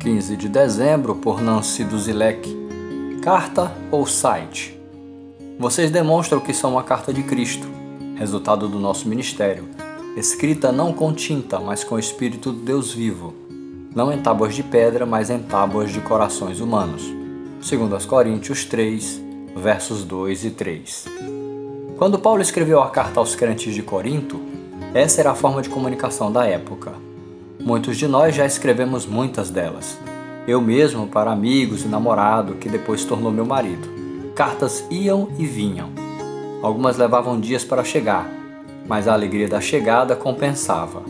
15 de dezembro por Nancy Duzilek. Carta ou site? Vocês demonstram que são uma carta de Cristo, resultado do nosso ministério, escrita não com tinta, mas com o Espírito do Deus vivo, não em tábuas de pedra, mas em tábuas de corações humanos. Segundo as Coríntios 3, versos 2 e 3. Quando Paulo escreveu a carta aos crentes de Corinto, essa era a forma de comunicação da época. Muitos de nós já escrevemos muitas delas. Eu mesmo para amigos e namorado, que depois tornou meu marido. Cartas iam e vinham. Algumas levavam dias para chegar, mas a alegria da chegada compensava.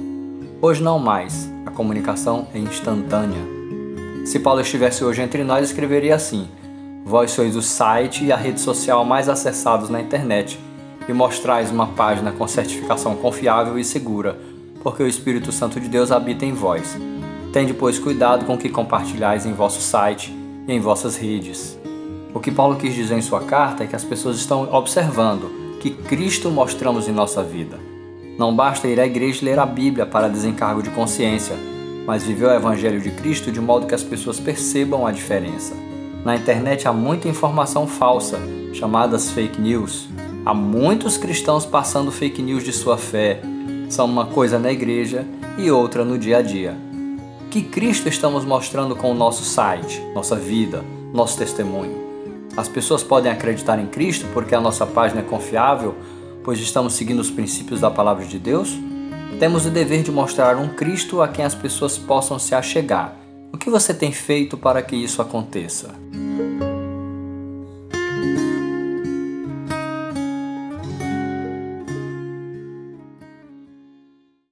Hoje não mais, a comunicação é instantânea. Se Paulo estivesse hoje entre nós, escreveria assim: Vós sois o site e a rede social mais acessados na internet e mostrais uma página com certificação confiável e segura porque o Espírito Santo de Deus habita em vós. Tende, pois, cuidado com o que compartilhais em vosso site e em vossas redes. O que Paulo quis dizer em sua carta é que as pessoas estão observando que Cristo mostramos em nossa vida. Não basta ir à igreja e ler a Bíblia para desencargo de consciência, mas viver o Evangelho de Cristo de modo que as pessoas percebam a diferença. Na internet há muita informação falsa, chamadas fake news. Há muitos cristãos passando fake news de sua fé, são uma coisa na igreja e outra no dia a dia. Que Cristo estamos mostrando com o nosso site, nossa vida, nosso testemunho? As pessoas podem acreditar em Cristo porque a nossa página é confiável, pois estamos seguindo os princípios da palavra de Deus? Temos o dever de mostrar um Cristo a quem as pessoas possam se achegar. O que você tem feito para que isso aconteça?